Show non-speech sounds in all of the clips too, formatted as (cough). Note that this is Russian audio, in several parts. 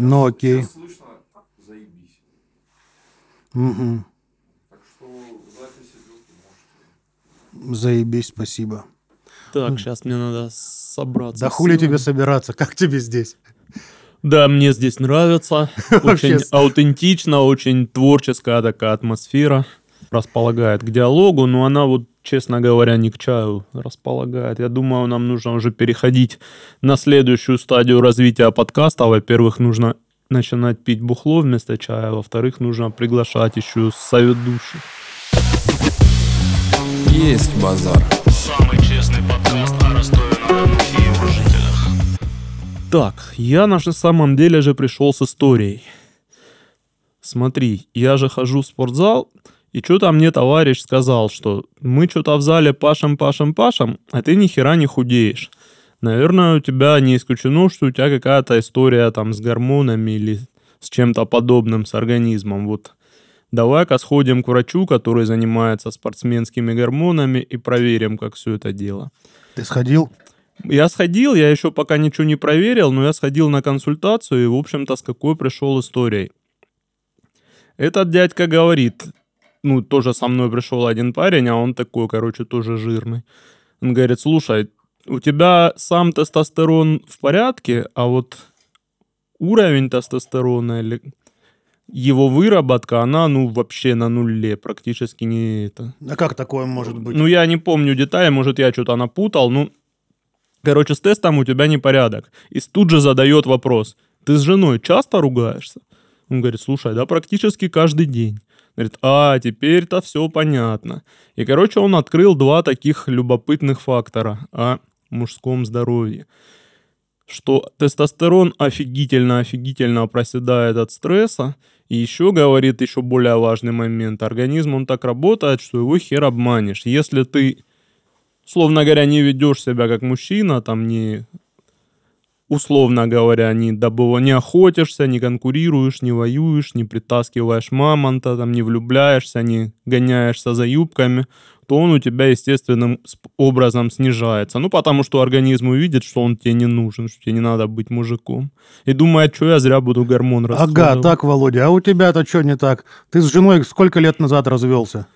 Ну, окей. Сейчас слышно заебись. Мгм. Так что запись идет, можете. Заебись, спасибо. Так, сейчас мне надо собраться. Да с хули силами. тебе собираться? Как тебе здесь? Да, мне здесь нравится. (laughs) Очень аутентично, очень творческая такая атмосфера. Располагает к диалогу, но она вот, честно говоря, не к чаю располагает. Я думаю, нам нужно уже переходить на следующую стадию развития подкаста. Во-первых, нужно начинать пить бухло вместо чая. Во-вторых, нужно приглашать еще соведущих. Есть базар. Самый честный подкаст о Ростове-на-Дону и его жителях. Так, я на самом деле же пришел с историей. Смотри, я же хожу в спортзал, и что-то мне товарищ сказал, что мы что-то в зале пашем, пашем, пашем, а ты ни хера не худеешь. Наверное, у тебя не исключено, что у тебя какая-то история там с гормонами или с чем-то подобным, с организмом. Вот давай-ка сходим к врачу, который занимается спортсменскими гормонами, и проверим, как все это дело. Ты сходил? Я сходил, я еще пока ничего не проверил, но я сходил на консультацию и, в общем-то, с какой пришел историей. Этот дядька говорит, ну, тоже со мной пришел один парень, а он такой, короче, тоже жирный. Он говорит, слушай, у тебя сам тестостерон в порядке, а вот уровень тестостерона или его выработка, она, ну, вообще на нуле, практически не это. А как такое может быть? Ну, я не помню детали, может, я что-то напутал. Ну, короче, с тестом у тебя непорядок. И тут же задает вопрос. Ты с женой часто ругаешься? Он говорит, слушай, да практически каждый день. Говорит, а, теперь-то все понятно. И, короче, он открыл два таких любопытных фактора о мужском здоровье. Что тестостерон офигительно-офигительно проседает от стресса. И еще, говорит, еще более важный момент. Организм, он так работает, что его хер обманешь. Если ты, словно говоря, не ведешь себя как мужчина, там не условно говоря, не, добыва, не охотишься, не конкурируешь, не воюешь, не притаскиваешь мамонта, там, не влюбляешься, не гоняешься за юбками, то он у тебя естественным образом снижается. Ну, потому что организм увидит, что он тебе не нужен, что тебе не надо быть мужиком. И думает, что я зря буду гормон Ага, расходовать. так, Володя, а у тебя-то что не так? Ты с женой сколько лет назад развелся?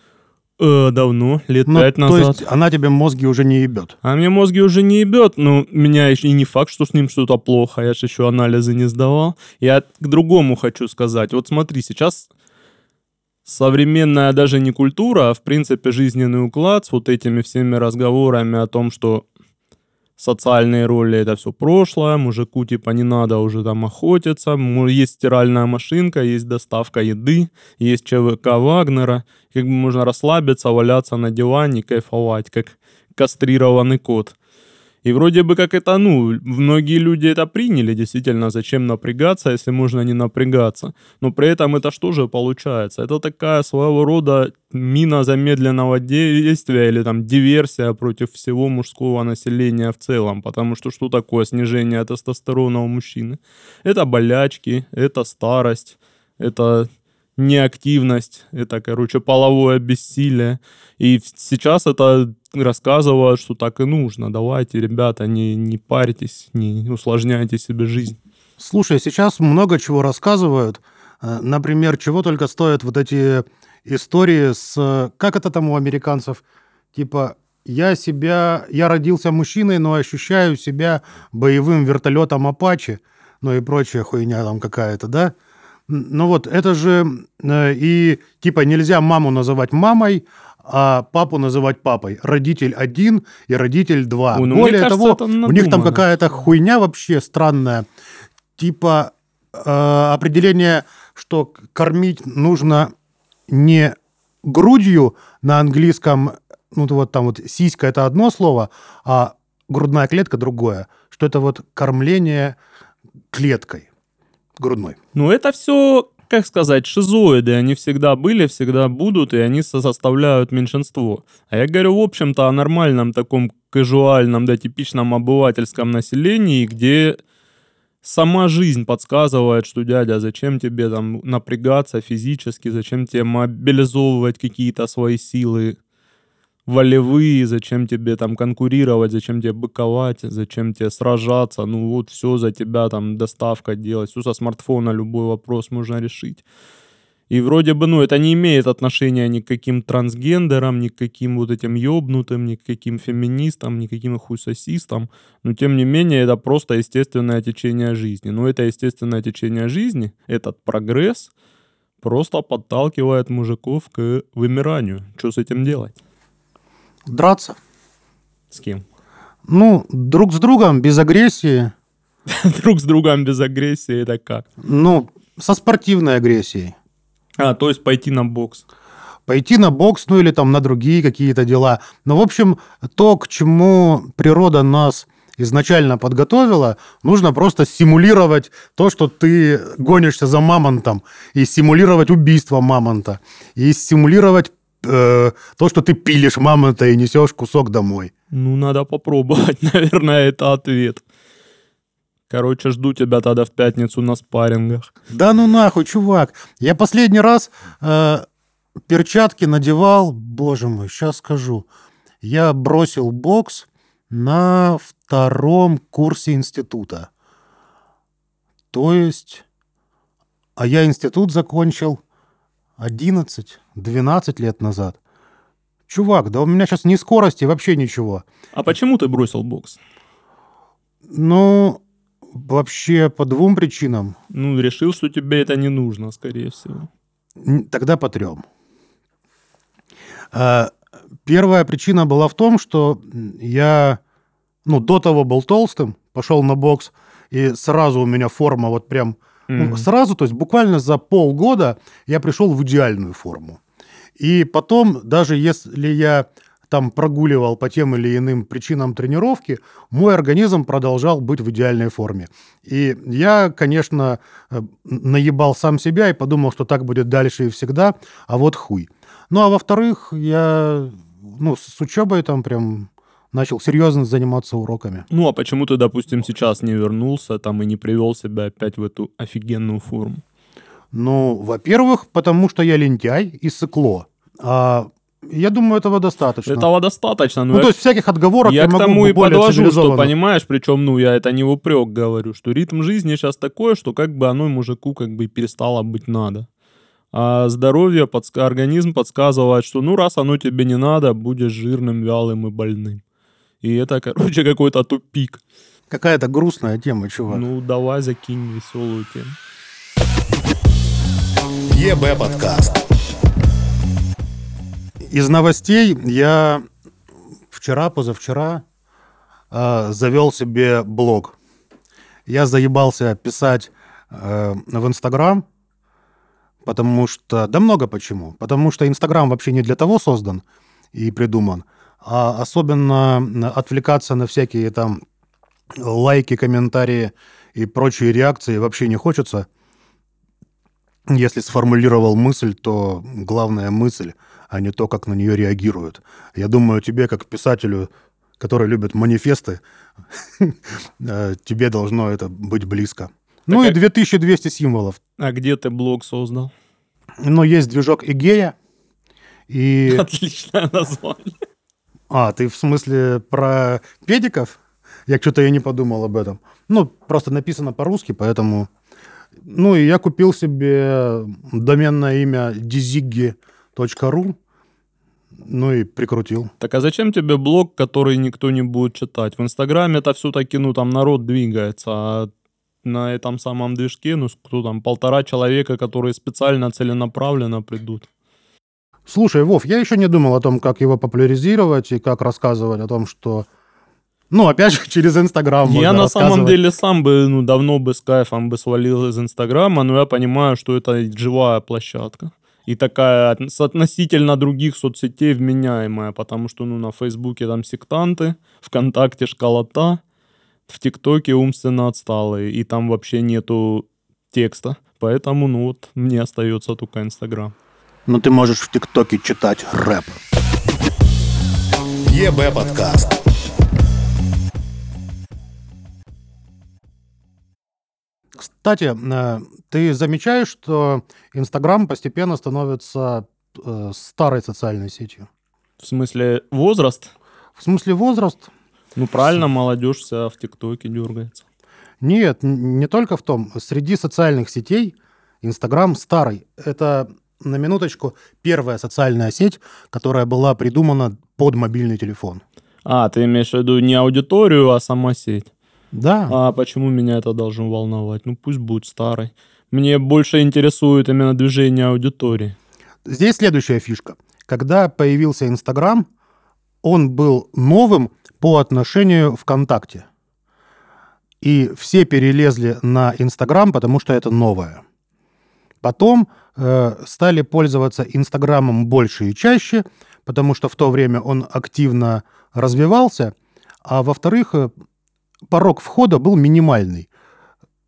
Э, давно, лет Ну, пять то назад. есть она тебе мозги уже не ебет. А мне мозги уже не ебет, но меня еще и не факт, что с ним что-то плохо. Я же еще анализы не сдавал. Я к другому хочу сказать. Вот смотри, сейчас современная даже не культура, а в принципе жизненный уклад с вот этими всеми разговорами о том, что социальные роли это все прошлое, мужику типа не надо уже там охотиться, есть стиральная машинка, есть доставка еды, есть ЧВК Вагнера, как бы можно расслабиться, валяться на диване, кайфовать, как кастрированный кот. И вроде бы как это, ну, многие люди это приняли, действительно, зачем напрягаться, если можно не напрягаться. Но при этом это что же получается? Это такая своего рода мина замедленного действия или там диверсия против всего мужского населения в целом. Потому что что такое снижение тестостерона у мужчины? Это болячки, это старость, это неактивность, это, короче, половое бессилие. И сейчас это рассказывают, что так и нужно. Давайте, ребята, не, не парьтесь, не усложняйте себе жизнь. Слушай, сейчас много чего рассказывают. Э, Например, чего только стоят вот эти истории с... э, Как это там у американцев? Типа, я себя... Я родился мужчиной, но ощущаю себя боевым вертолетом Апачи, ну и прочая хуйня там какая-то, да? Ну вот, это же... э, И типа нельзя маму называть мамой, а папу называть папой. Родитель один и родитель два. Ой, ну, Более кажется, того, у них там какая-то хуйня вообще странная. Типа э, определение, что кормить нужно не грудью на английском, ну вот там вот сиська это одно слово, а грудная клетка другое. Что это вот кормление клеткой грудной. Ну, это все, как сказать, шизоиды. Они всегда были, всегда будут, и они со- составляют меньшинство. А я говорю, в общем-то, о нормальном таком казуальном, да, типичном обывательском населении, где сама жизнь подсказывает, что, дядя, зачем тебе там напрягаться физически, зачем тебе мобилизовывать какие-то свои силы волевые, зачем тебе там конкурировать, зачем тебе быковать, зачем тебе сражаться, ну вот все за тебя там доставка делать, все со смартфона любой вопрос можно решить. И вроде бы, ну, это не имеет отношения ни к каким трансгендерам, ни к каким вот этим ёбнутым, ни к каким феминистам, ни к каким хуйсосистам. Но, тем не менее, это просто естественное течение жизни. Но это естественное течение жизни, этот прогресс просто подталкивает мужиков к вымиранию. Что с этим делать? Драться. С кем? Ну, друг с другом, без агрессии. (laughs) Друг с другом без агрессии, это как? Ну, со спортивной агрессией. А, то есть пойти на бокс. Пойти на бокс, ну или там на другие какие-то дела. Но, в общем, то, к чему природа нас изначально подготовила, нужно просто симулировать то, что ты гонишься за мамонтом, и симулировать убийство мамонта, и симулировать э, то, что ты пилишь мамонта и несешь кусок домой. Ну, надо попробовать, (laughs) наверное, это ответ. Короче, жду тебя тогда в пятницу на спаррингах. Да ну нахуй, чувак. Я последний раз э, перчатки надевал, боже мой, сейчас скажу. Я бросил бокс на втором курсе института. То есть... А я институт закончил 11-12 лет назад. Чувак, да у меня сейчас ни скорости, вообще ничего. А почему ты бросил бокс? Ну, вообще по двум причинам. Ну, решил, что тебе это не нужно, скорее всего. Тогда по трем. А, Первая причина была в том, что я ну, до того был толстым, пошел на бокс, и сразу у меня форма вот прям... Мгм. сразу, то есть буквально за полгода я пришел в идеальную форму. И потом, даже если я там прогуливал по тем или иным причинам тренировки, мой организм продолжал быть в идеальной форме. И я, конечно, э, наебал сам себя и подумал, что так будет дальше и всегда, а вот хуй. Ну, а во-вторых, я ну, с учебой там прям начал серьезно заниматься уроками. Ну, а почему ты, допустим, сейчас не вернулся там и не привел себя опять в эту офигенную форму? Ну, во-первых, потому что я лентяй и сыкло. А я думаю, этого достаточно. Этого достаточно, но Ну, я, то есть всяких отговорок я, я к могу тому и подвожу, что, понимаешь, причем, ну, я это не в упрек говорю, что ритм жизни сейчас такой, что как бы оно мужику как бы перестало быть надо. А здоровье, подска- организм подсказывает, что ну раз оно тебе не надо, будешь жирным, вялым и больным. И это, короче, какой-то тупик. Какая-то грустная тема, чувак. Ну, давай закинь веселую тему. ЕБ подкаст. Из новостей я вчера, позавчера э, завел себе блог. Я заебался писать э, в Инстаграм, потому что... Да много почему. Потому что Инстаграм вообще не для того создан и придуман, а особенно на- отвлекаться на всякие там лайки, комментарии и прочие реакции вообще не хочется. Если сформулировал мысль, то главная мысль, а не то, как на нее реагируют. Я думаю, тебе, как писателю, который любит манифесты, (laughs) э, тебе должно это быть близко. Ну и как- 2200 символов. А где ты блог создал? Но есть движок Игея. И... (laughs) Отличное название. А, ты в смысле про педиков? Я что-то и не подумал об этом. Ну, просто написано по-русски, поэтому... Ну, и я купил себе доменное имя diziggy.ru, ну и прикрутил. Так а зачем тебе блог, который никто не будет читать? В Инстаграме это все-таки, ну, там народ двигается, а на этом самом движке, ну, кто там, полтора человека, которые специально, целенаправленно придут. Слушай, Вов, я еще не думал о том, как его популяризировать и как рассказывать о том, что... Ну, опять же, (laughs) через Инстаграм я на самом деле сам бы, ну, давно бы с кайфом бы свалил из Инстаграма, но я понимаю, что это живая площадка. И такая относительно других соцсетей вменяемая, потому что, ну, на Фейсбуке там сектанты, ВКонтакте школота, в ТикТоке умственно отсталые, и там вообще нету текста. Поэтому, ну, вот, мне остается только Инстаграм. Но ты можешь в ТикТоке читать рэп. ЕБ подкаст. Кстати, э, ты замечаешь, что Инстаграм постепенно становится э, старой социальной сетью? В смысле, возраст? В смысле возраст? Ну, правильно, молодежь вся в ТикТоке дергается. Нет, не только в том. Среди социальных сетей Инстаграм старый. Это, на минуточку, первая социальная сеть, которая была придумана под мобильный телефон. А, ты имеешь в виду не аудиторию, а сама сеть. Да, А почему меня это должно волновать? Ну, пусть будет старый. Мне больше интересует именно движение аудитории. здесь следующая фишка. Когда появился Инстаграм, он был новым по отношению ВКонтакте. И все перелезли на Инстаграм, потому что это новое. Потом э, стали пользоваться Инстаграмом больше и чаще, потому что в то время он активно развивался. А во-вторых, э, порог входа был минимальный.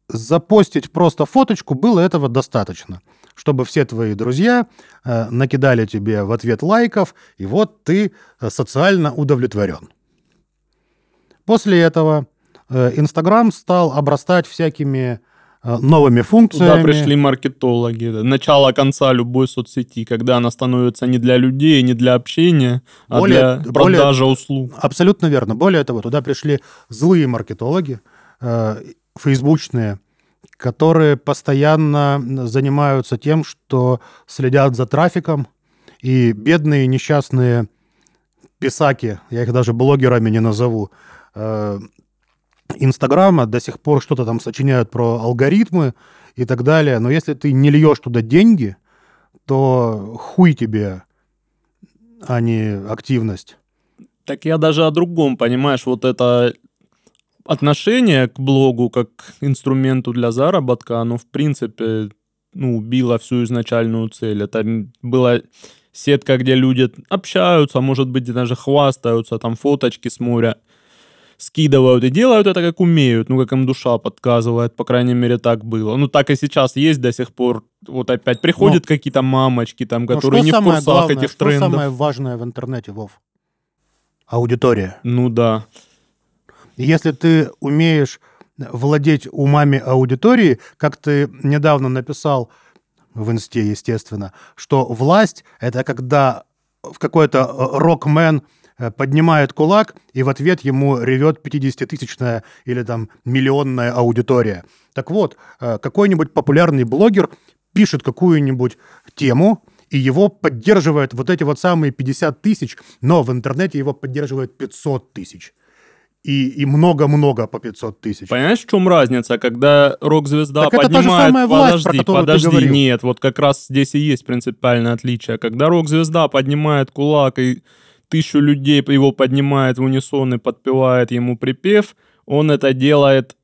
Запостить просто фоточку было этого достаточно, чтобы все твои друзья э, накидали тебе в ответ лайков, и вот ты социально удовлетворен. После этого Инстаграм стал обрастать всякими новыми функциями. Туда пришли маркетологи. Начало конца любой соцсети, когда она становится не для людей, не для общения, а Более- для более- продажи услуг. Абсолютно верно. Более того, туда пришли злые маркетологи, э, фейсбучные, которые постоянно занимаются тем, что следят за трафиком, и бедные несчастные писаки, я их даже блогерами не назову, э, Инстаграма до сих пор что-то там сочиняют про алгоритмы и так далее. Но если ты не льешь туда деньги, то хуй тебе, а не активность. Так я даже о другом, понимаешь, вот это отношение к блогу как инструменту для заработка, оно в принципе ну, убило всю изначальную цель. Это была сетка, где люди общаются, может быть, даже хвастаются, там фоточки с моря скидывают и делают это как умеют, ну, как им душа подсказывает, по крайней мере, так было. Ну, так и сейчас есть до сих пор. Вот опять приходят какие-то мамочки там, Ну, которые что не в курсах главное, этих что трендов. самое важное в интернете, Вов? Аудитория. Ну, да. Если ты умеешь владеть умами аудитории, как ты недавно написал в инсте, естественно, что власть — это когда в какой-то э, рок-мен поднимает кулак, и в ответ ему ревет 50-тысячная или там миллионная аудитория. Так вот, э, какой-нибудь популярный блогер пишет какую-нибудь тему, и его поддерживает вот эти вот самые 50 тысяч, но в интернете его поддерживает 500 тысяч. И, и много-много по 500 тысяч. Понимаешь, в чем разница, когда рок-звезда Так это та же поднимает... самая власть, про подожди, ты подожди, говорил. нет, вот как раз здесь и есть принципиальное отличие. Когда рок-звезда поднимает кулак и тысячу людей его поднимает в унисон и подпевает ему припев, он это делает...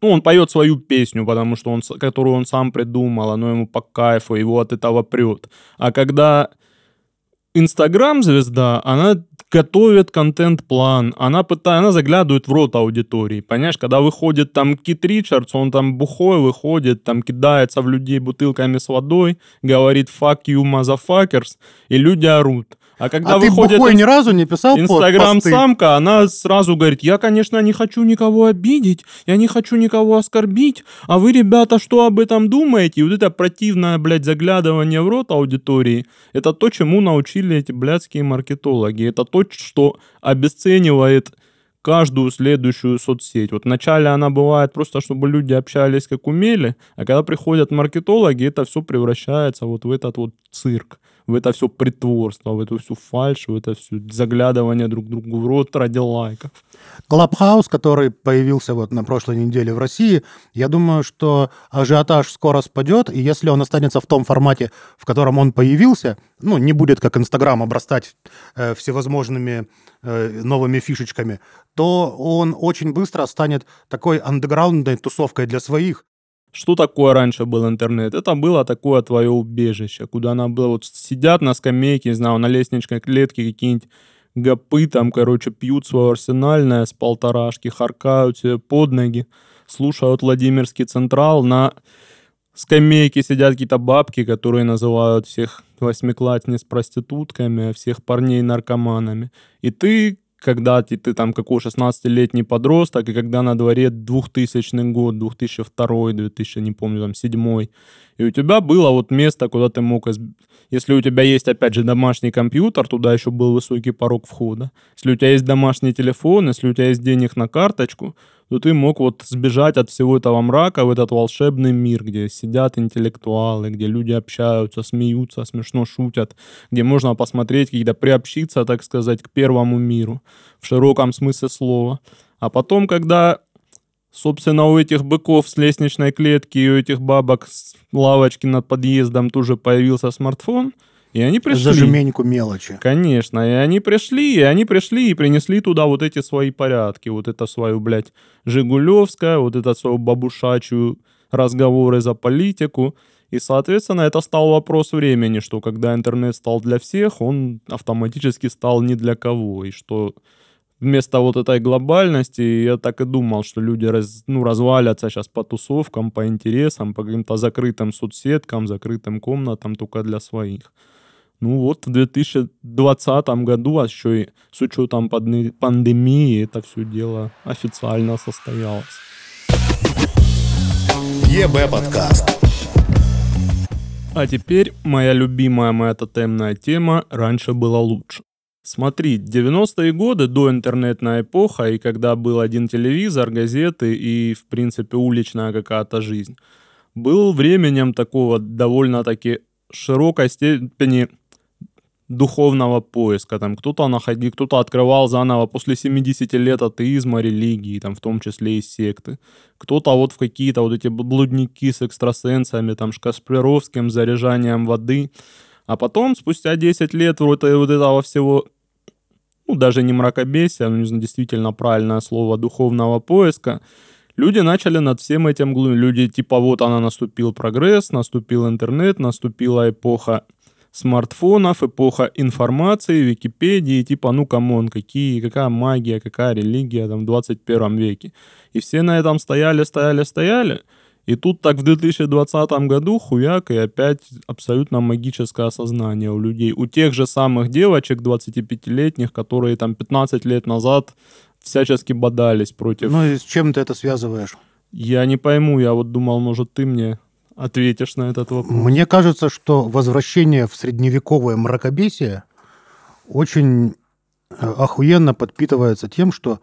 Ну, он поет свою песню, потому что он, которую он сам придумал, оно ему по кайфу, его от этого прет. А когда Инстаграм-звезда, она готовит контент-план, она пытается, она заглядывает в рот аудитории, понимаешь, когда выходит там Кит Ричардс, он там бухой выходит, там кидается в людей бутылками с водой, говорит «fuck you, motherfuckers», и люди орут. А когда а ты выходит инс- ни разу не писал? Инстаграм-самка, она сразу говорит, я, конечно, не хочу никого обидеть, я не хочу никого оскорбить, а вы, ребята, что об этом думаете? И вот это противное, блядь, заглядывание в рот аудитории, это то, чему научили эти блядские маркетологи. Это то, что обесценивает каждую следующую соцсеть. Вот вначале она бывает просто, чтобы люди общались как умели, а когда приходят маркетологи, это все превращается вот в этот вот цирк, в это все притворство, в эту всю фальшь, в это все заглядывание друг другу в рот ради лайков. Клабхаус, который появился вот на прошлой неделе в России, я думаю, что ажиотаж скоро спадет, и если он останется в том формате, в котором он появился, ну, не будет как Инстаграм обрастать э, всевозможными э, новыми фишечками, то он очень быстро станет такой андеграундной тусовкой для своих. Что такое раньше был интернет? Это было такое твое убежище, куда она была, вот сидят на скамейке, не знаю, на лестничной клетке какие-нибудь гопы там, короче, пьют свое арсенальное с полторашки, харкают себе под ноги, слушают Владимирский Централ, на скамейке сидят какие-то бабки, которые называют всех восьмиклассниц проститутками, а всех парней наркоманами. И ты когда ты, ты там какой 16-летний подросток, и когда на дворе 2000 год, 2002, 2000, не помню, там, 7 и у тебя было вот место, куда ты мог... Если у тебя есть, опять же, домашний компьютер, туда еще был высокий порог входа. Если у тебя есть домашний телефон, если у тебя есть денег на карточку, то ты мог вот сбежать от всего этого мрака в этот волшебный мир, где сидят интеллектуалы, где люди общаются, смеются, смешно шутят, где можно посмотреть, когда приобщиться, так сказать, к первому миру в широком смысле слова. А потом, когда, собственно, у этих быков с лестничной клетки и у этих бабок с лавочки над подъездом тоже появился смартфон, и они пришли. За жменьку мелочи. Конечно, и они пришли, и они пришли и принесли туда вот эти свои порядки, вот это свою, блядь, Жигулевское, вот это свою бабушачью разговоры за политику. И, соответственно, это стал вопрос времени, что когда интернет стал для всех, он автоматически стал не для кого. И что вместо вот этой глобальности я так и думал, что люди раз, ну, развалятся сейчас по тусовкам, по интересам, по каким-то закрытым соцсеткам, закрытым комнатам только для своих. Ну вот в 2020 году, а еще и с учетом пандеми- пандемии, это все дело официально состоялось. ЕБ подкаст. А теперь моя любимая моя тотемная тема «Раньше было лучше». Смотри, 90-е годы, до интернетная эпоха, и когда был один телевизор, газеты и, в принципе, уличная какая-то жизнь, был временем такого довольно-таки широкой степени духовного поиска. Там кто-то находил, кто-то открывал заново после 70 лет атеизма, религии, там, в том числе и секты. Кто-то вот в какие-то вот эти блудники с экстрасенсами, там, с заряжанием воды. А потом, спустя 10 лет вот, э- вот этого всего, ну, даже не мракобесия, но знаю, действительно правильное слово, духовного поиска, люди начали над всем этим глумить. Люди типа вот она наступил прогресс, наступил интернет, наступила эпоха смартфонов, эпоха информации, Википедии, типа, ну, come on, какие, какая магия, какая религия там в 21 веке. И все на этом стояли, стояли, стояли. И тут так в 2020 году хуяк, и опять абсолютно магическое осознание у людей. У тех же самых девочек 25-летних, которые там 15 лет назад всячески бодались против... Ну и с чем ты это связываешь? Я не пойму, я вот думал, может, ты мне ответишь на этот вопрос. Мне кажется, что возвращение в средневековое мракобесие очень э, охуенно подпитывается тем, что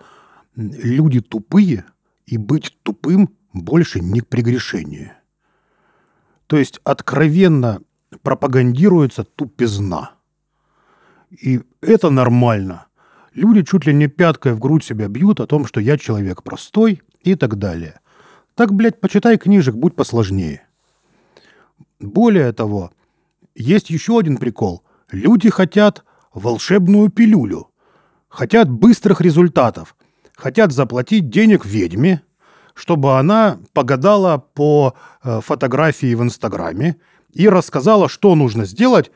люди тупые, и быть тупым больше не прегрешение. То есть откровенно пропагандируется тупизна. И это нормально. Люди чуть ли не пяткой в грудь себя бьют о том, что я человек простой и так далее. Так, блядь, почитай книжек, будь посложнее. Более того, есть еще один прикол. Люди хотят волшебную пилюлю, хотят быстрых результатов, хотят заплатить денег ведьме, чтобы она погадала по э, фотографии в Инстаграме и рассказала, что нужно сделать,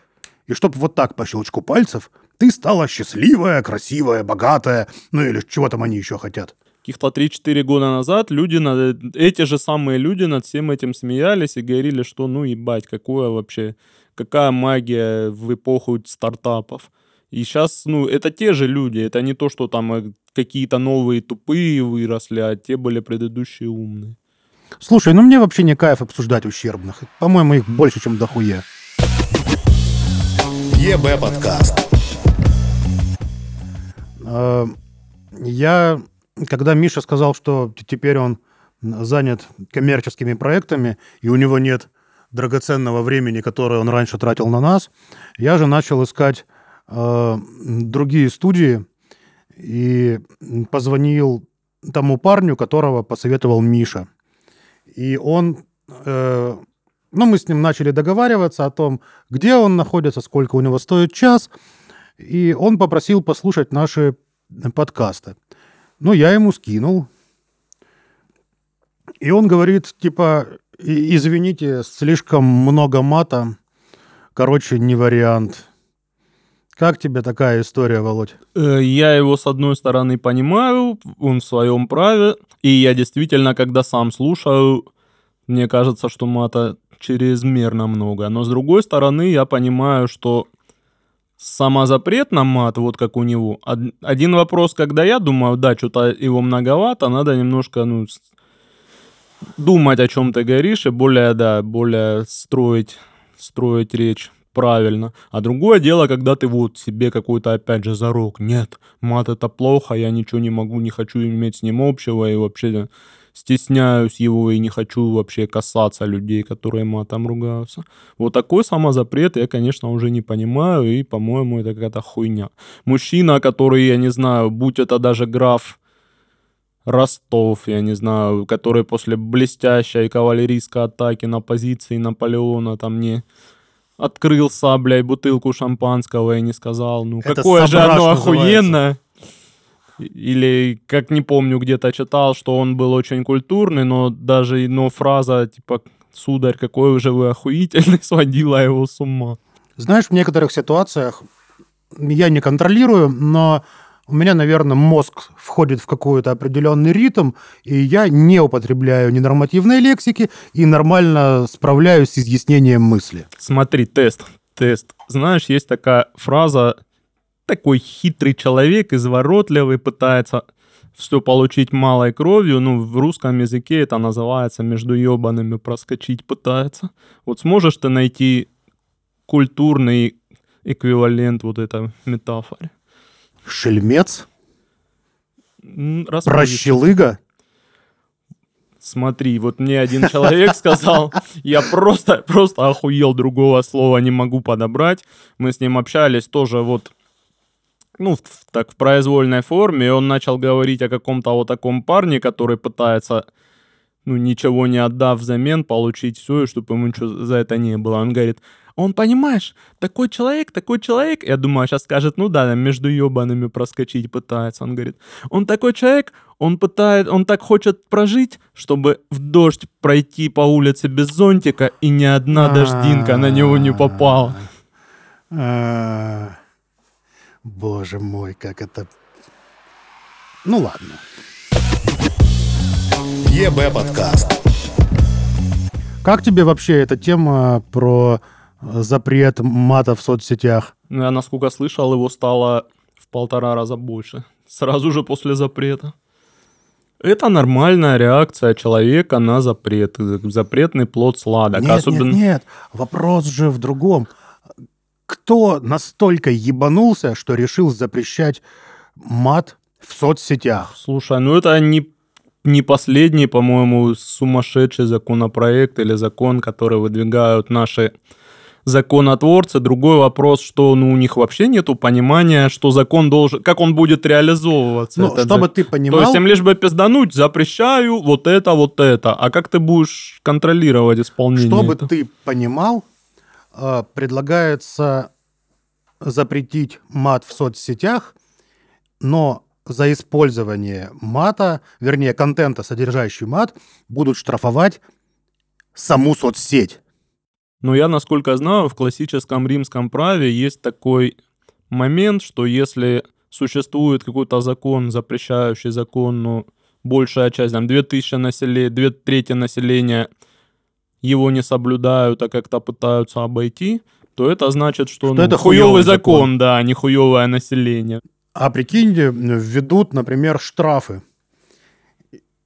и чтобы вот так по щелчку пальцев ты стала счастливая, красивая, богатая, ну или чего там они еще хотят. Каких-то 3-4 года назад люди, над, эти же самые люди над всем этим смеялись и говорили, что ну ебать, какое вообще, какая магия в эпоху стартапов. И сейчас, ну, это те же люди, это не то, что там э, какие-то новые тупые выросли, а те были предыдущие умные. Слушай, ну мне вообще не кайф обсуждать ущербных. По-моему, их больше, чем дохуя. ЕБ подкаст. Э, Я, когда Миша сказал, что теперь он занят коммерческими проектами, и у него нет драгоценного времени, которое он раньше тратил на нас, я же начал искать э, другие студии и позвонил тому парню, которого посоветовал Миша. И он, э, ну, мы с ним начали договариваться о том, где он находится, сколько у него стоит час, и он попросил послушать наши подкасты. Ну, я ему скинул. И он говорит, типа, «И- извините, слишком много мата. Короче, не вариант. Как тебе такая история, Володь? Э, Я его, с одной стороны, понимаю, он в своем праве, и я действительно, когда сам слушаю, мне кажется, что мата чрезмерно много. Но, с другой стороны, я понимаю, что самозапрет на мат, вот как у него. Од- Один вопрос, когда я думаю, да, что-то его многовато, надо немножко, ну, думать, о чем ты говоришь, и более, да, более строить, строить речь правильно. А другое дело, когда ты вот себе какой-то, опять же, зарок. Нет, мат это плохо, я ничего не могу, не хочу иметь с ним общего, и вообще стесняюсь его и не хочу вообще касаться людей, которые матом ругаются. Вот такой самозапрет я, конечно, уже не понимаю, и, по-моему, это какая-то хуйня. Мужчина, который, я не знаю, будь это даже граф Ростов, я не знаю, который после блестящей кавалерийской атаки на позиции Наполеона там не открыл саблей бутылку шампанского и не сказал, ну Это какое же оно называется. Или, как не помню, где-то читал, что он был очень культурный, но даже но фраза типа «Сударь, какой же вы охуительный» (laughs) сводила его с ума. Знаешь, в некоторых ситуациях я не контролирую, но у меня, наверное, мозг входит в какой-то определенный ритм, и я не употребляю ненормативной лексики и нормально справляюсь с изъяснением мысли. Смотри, тест, тест. Знаешь, есть такая фраза «такой хитрый человек, изворотливый, пытается все получить малой кровью». Ну, в русском языке это называется «между ебаными проскочить пытается». Вот сможешь ты найти культурный эквивалент вот этой метафоре? Шельмец, распри- прощелыга. Смотри, вот мне один человек (laughs) сказал, я просто, просто охуел, другого слова не могу подобрать. Мы с ним общались тоже вот, ну, в- так в произвольной форме, и он начал говорить о каком-то вот таком парне, который пытается, ну, ничего не отдав взамен, получить все, и чтобы ему ничего за это не было. Он говорит, он, понимаешь, такой человек, такой человек. Я думаю, сейчас скажет, ну да, между ебаными проскочить пытается. Он говорит, он такой человек, он пытает, он так хочет прожить, чтобы в дождь пройти по улице без зонтика, и ни одна дождинка на него не попала. Боже мой, как это... Ну ладно. ЕБ подкаст. Как тебе вообще эта тема про э, запрет мата в соцсетях? Ну, Я, насколько слышал, его стало в полтора раза больше. Сразу же после запрета. Это нормальная реакция человека на запрет. Запретный плод сладок. Нет, Особенно... нет, нет. Вопрос же в другом. Кто настолько ебанулся, что решил запрещать мат в соцсетях? Слушай, ну это не, не последний, по-моему, сумасшедший законопроект или закон, который выдвигают наши законотворцы. Другой вопрос, что ну, у них вообще нету понимания, что закон должен... Как он будет реализовываться. Ну, чтобы закон. ты То понимал... есть им лишь бы пиздануть, запрещаю вот это, вот это. А как ты будешь контролировать исполнение? Чтобы этого? ты понимал, предлагается запретить мат в соцсетях, но за использование мата, вернее, контента, содержащий мат, будут штрафовать саму соцсеть. Но я, насколько знаю, в классическом римском праве есть такой момент, что если существует какой-то закон, запрещающий закон, ну, большая часть, там, 2000 населения, две трети населения его не соблюдают, а как-то пытаются обойти, то это значит, что, Что ну, это хуёвый хуёвый закон, закон. да, а не хуёвое население. А прикиньте, введут, например, штрафы.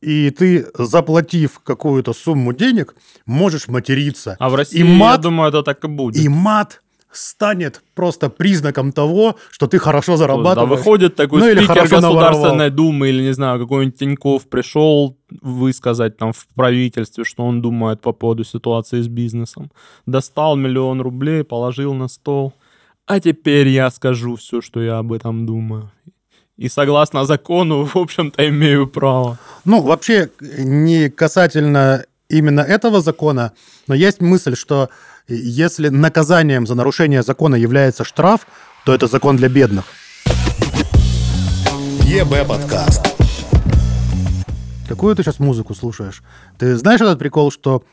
И ты, заплатив какую-то сумму денег, можешь материться. А в России, И мат- я думаю, это так и будет. И мат станет просто признаком того, что ты хорошо Да, зарабатываешь. выходит такой Ну, или спикер хорошо Государственной Думы или, не знаю, какой-нибудь Тиньков пришел высказать там в правительстве, что он думает по поводу ситуации с бизнесом. Достал миллион рублей, положил на стол. А теперь я скажу все, что я об этом думаю. И согласно закону, в общем-то, имею право. Ну, вообще, не касательно именно этого закона, но есть мысль, что если наказанием за нарушение закона является штраф, то это закон для бедных. ЕБ подкаст. Какую ты сейчас музыку слушаешь? Ты знаешь этот прикол, что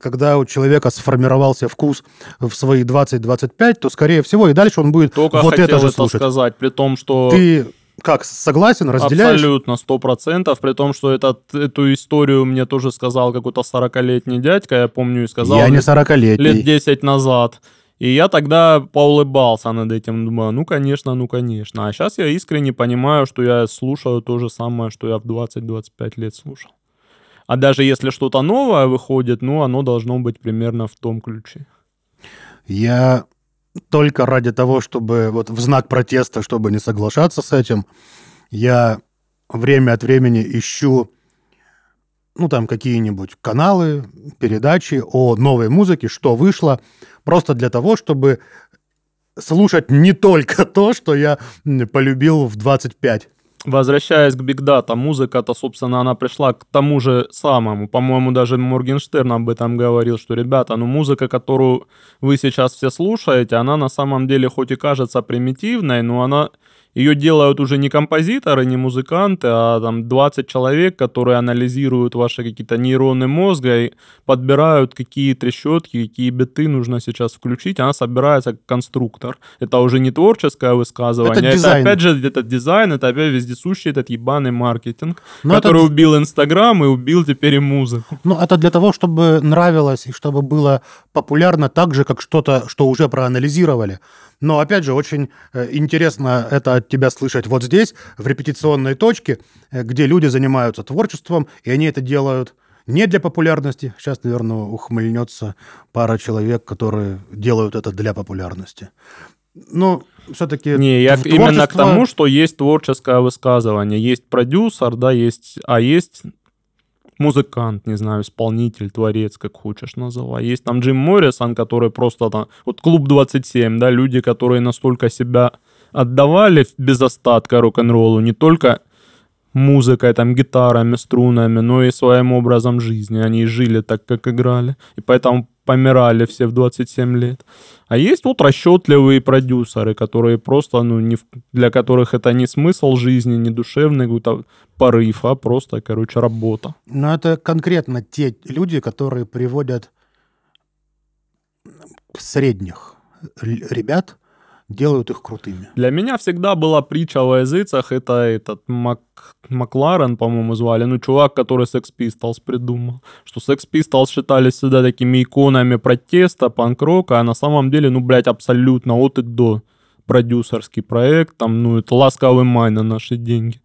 когда у человека сформировался вкус в свои 20-25, то, скорее всего, и дальше он будет Только вот хотел это же это слушать. сказать, при том, что... Ты как, согласен, разделяешь? Абсолютно, сто процентов. При том, что этот, эту историю мне тоже сказал какой-то 40-летний дядька, я помню, и сказал Я не лет- 40-летний. лет 10 назад. И я тогда поулыбался над этим, думаю, ну, конечно, ну, конечно. А сейчас я искренне понимаю, что я слушаю то же самое, что я в 20-25 лет слушал. А даже если что-то новое выходит, ну, оно должно быть примерно в том ключе. Я только ради того, чтобы вот в знак протеста, чтобы не соглашаться с этим, я время от времени ищу ну, там какие-нибудь каналы, передачи о новой музыке, что вышло, просто для того, чтобы слушать не только (laughs) то, что я полюбил в 25. Возвращаясь к Big Data, музыка-то, собственно, она пришла к тому же самому. По-моему, даже Моргенштерн об этом говорил, что, ребята, ну музыка, которую вы сейчас все слушаете, она на самом деле хоть и кажется примитивной, но она ее делают уже не композиторы, не музыканты, а там 20 человек, которые анализируют ваши какие-то нейроны мозга и подбирают, какие трещотки, какие биты нужно сейчас включить. Она собирается как конструктор. Это уже не творческое высказывание, Это это, дизайн. опять же это дизайн, это опять вездесущий этот ебаный маркетинг, Но это который д- убил Инстаграм и убил теперь и музыку. Ну, это для того, чтобы нравилось и чтобы было популярно так же, как что-то, что уже проанализировали. Но, опять же, очень э, интересно это от тебя слышать вот здесь, в репетиционной точке, э, где люди занимаются творчеством, и они это делают не для популярности. Сейчас, наверное, ухмыльнется пара человек, которые делают это для популярности. Но все-таки... Не, я к- именно к тому, что есть творческое высказывание, есть продюсер, да, есть, а есть музыкант, не знаю, исполнитель, творец, как хочешь называй. Есть там Джим Моррисон, который просто там, вот клуб 27, да, люди, которые настолько себя отдавали без остатка рок-н-роллу, не только музыкой, там, гитарами, струнами, но и своим образом жизни. Они жили так, как играли. И поэтому помирали все в 27 лет. А есть вот расчетливые продюсеры, которые просто, ну, не для которых это не смысл жизни, не душевный какой-то порыв, а просто, короче, работа. Но это конкретно те люди, которые приводят средних ребят, делают их крутыми. Для меня всегда была притча во языцах, это этот Мак... Макларен, по-моему, звали, ну, чувак, который Sex Pistols придумал, что Sex Pistols считались всегда такими иконами протеста, панк-рока, а на самом деле, ну, блядь, абсолютно от и до. Продюсерский проект, там, ну, это ласковый май на наши деньги.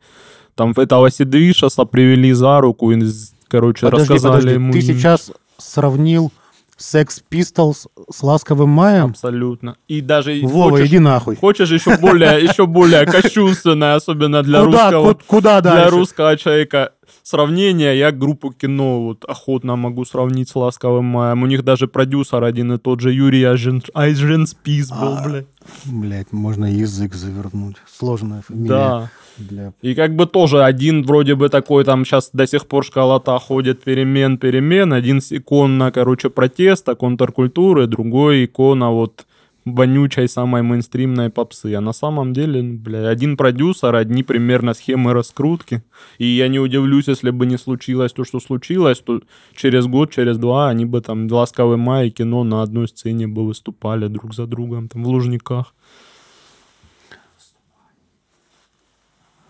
Там этого Сидвишаса привели за руку и, короче, Подожди, рассказали подожди, ему... ты сейчас сравнил Sex Pistols с Ласковым Маем? Абсолютно. И даже Вова, хочешь, иди нахуй. хочешь еще более, еще более кощунственное, особенно для куда, русского... ку- куда для русского человека сравнение, я группу кино вот охотно могу сравнить с «Ласковым маем». У них даже продюсер один и тот же Юрий Айжен- Айженспис был, А, блядь. Блять, можно язык завернуть. Сложная фамилия. Да. Для... И как бы тоже один вроде бы такой, там сейчас до сих пор школота ходит перемен, перемен. Один икона, короче, протеста, контркультуры, другой икона вот вонючей самой мейнстримной попсы. А на самом деле, ну, бля, один продюсер, одни примерно схемы раскрутки. И я не удивлюсь, если бы не случилось то, что случилось, то через год, через два они бы там «Ласковый май» и кино на одной сцене бы выступали друг за другом, там в Лужниках.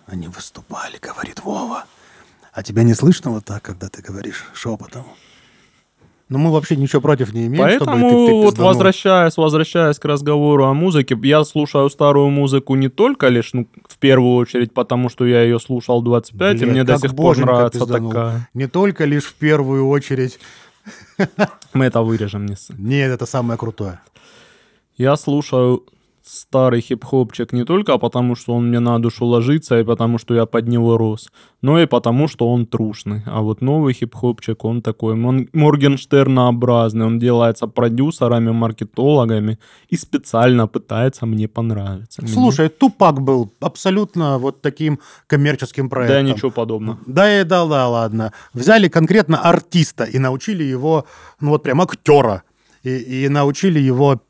Они выступали, говорит Вова. А тебя не слышно вот так, когда ты говоришь шепотом? Ну, мы вообще ничего против не имеем, чтобы Поэтому ты, ты вот возвращаясь, возвращаясь к разговору о музыке, я слушаю старую музыку не только лишь, ну, в первую очередь, потому что я ее слушал 25, и Блядь, мне до сих пор нравится пизданул. такая. Не только лишь в первую очередь. Мы это вырежем, не. Нет, это самое крутое. Я слушаю старый хип-хопчик не только потому, что он мне на душу ложится, и потому, что я под него рос, но и потому, что он трушный. А вот новый хип-хопчик, он такой мон- Моргенштернообразный, он делается продюсерами, маркетологами и специально пытается мне понравиться. Слушай, Тупак был абсолютно вот таким коммерческим Да проектом. ничего подобного. Да и да, да, ладно. Взяли конкретно артиста и научили его, ну вот прям актера, и, и научили его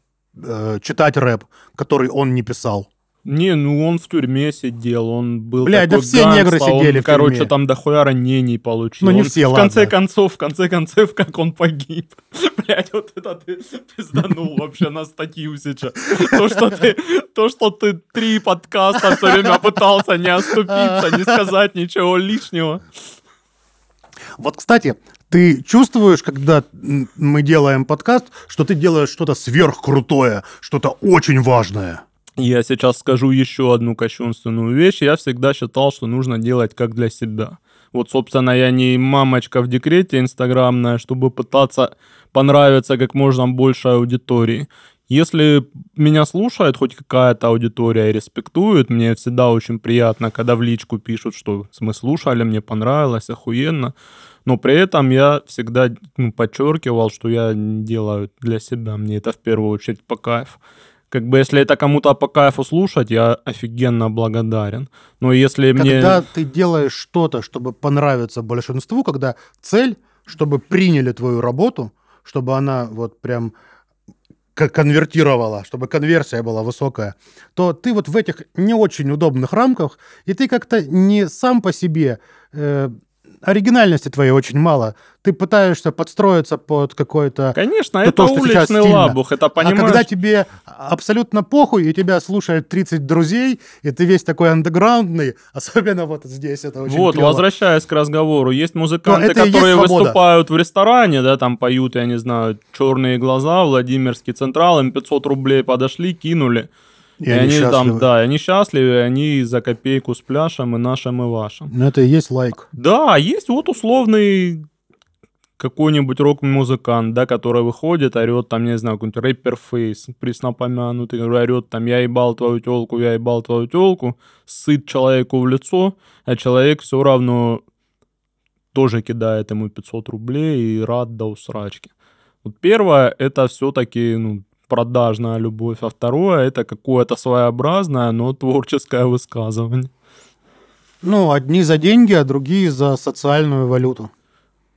э, читать рэп, который он не писал. Не, ну он в тюрьме сидел, он был Блядь, да все негры гангста, он, сидели в короче, тюрьме. там дохуя ранений получил. Ну, не Он все, В конце ладно. концов, в конце концов, как он погиб. (laughs) Блядь, вот это ты пизданул вообще на статью сейчас. То, что ты, то, что ты три подкаста все время пытался не оступиться, не сказать ничего лишнего. Вот, кстати, ты чувствуешь, когда мы делаем подкаст, что ты делаешь что-то сверхкрутое, что-то очень важное? Я сейчас скажу еще одну кощунственную вещь. Я всегда считал, что нужно делать как для себя. Вот, собственно, я не мамочка в декрете инстаграмная, чтобы пытаться понравиться как можно большей аудитории. Если меня слушает хоть какая-то аудитория и респектует, мне всегда очень приятно, когда в личку пишут, что мы слушали, мне понравилось, охуенно. Но при этом я всегда ну, подчеркивал, что я делаю для себя. Мне это в первую очередь по кайфу. Как бы если это кому-то по кайфу слушать, я офигенно благодарен. Но если мне... Когда ты делаешь что-то, чтобы понравиться большинству, когда цель, чтобы приняли твою работу, чтобы она вот прям конвертировала, чтобы конверсия была высокая, то ты вот в этих не очень удобных рамках, и ты как-то не сам по себе, э, оригинальности твоей очень мало. Ты пытаешься подстроиться под какой-то... Конечно, то, это то, что уличный лабух, это понимаешь? А когда тебе абсолютно похуй, и тебя слушает 30 друзей, и ты весь такой андеграундный, (laughs) особенно вот здесь это очень Вот, клёво. возвращаясь к разговору, есть музыканты, которые выступают в ресторане, да, там поют, я не знаю, черные глаза, Владимирский Централ, им 500 рублей подошли, кинули. И они там, счастливы. да, и они счастливы, и они за копейку с пляшем и нашим, и вашим. Ну, это и есть лайк. Да, есть вот условный какой-нибудь рок-музыкант, да, который выходит, орет там, не знаю, какой-нибудь рэпер фейс, преснопомянутый, орет там, я ебал твою телку, я ебал твою телку, сыт человеку в лицо, а человек все равно тоже кидает ему 500 рублей и рад до усрачки. Вот первое, это все-таки, ну, продажная любовь, а второе, это какое-то своеобразное, но творческое высказывание. Ну, одни за деньги, а другие за социальную валюту.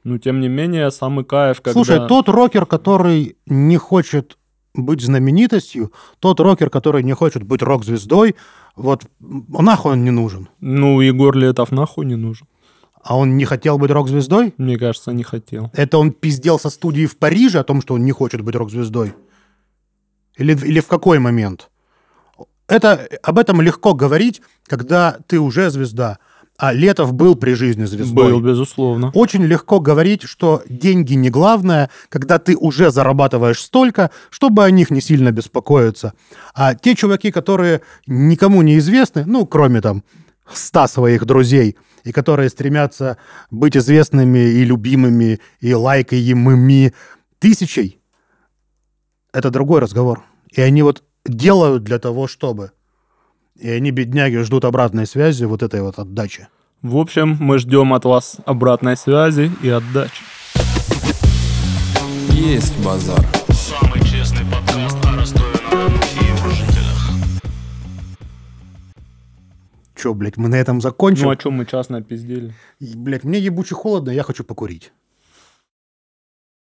Но, тем не менее, самый кайф, когда... Слушай, тот рокер, который не хочет быть знаменитостью, тот рокер, который не хочет быть рок-звездой, вот нахуй он не нужен. Ну, Егор Летов нахуй не нужен. А он не хотел быть рок-звездой? Мне кажется, не хотел. Это он пиздел со студии в Париже о том, что он не хочет быть рок-звездой? Или, или в какой момент? Это, об этом легко говорить, когда ты уже звезда, а Летов был при жизни звездой. Был, безусловно. Очень легко говорить, что деньги не главное, когда ты уже зарабатываешь столько, чтобы о них не сильно беспокоиться. А те чуваки, которые никому не известны, ну, кроме там ста своих друзей, и которые стремятся быть известными и любимыми, и лайкаемыми тысячей, это другой разговор. И они вот делают для того, чтобы. И они, бедняги, ждут обратной связи, вот этой вот отдачи. В общем, мы ждем от вас обратной связи и отдачи. Есть базар. Самый честный подкаст о Ростове-на-Дону и его жителях. Че, блядь, мы на этом закончим? Ну, о чем мы час напиздели? И, Блядь, мне ебуче холодно, я хочу покурить.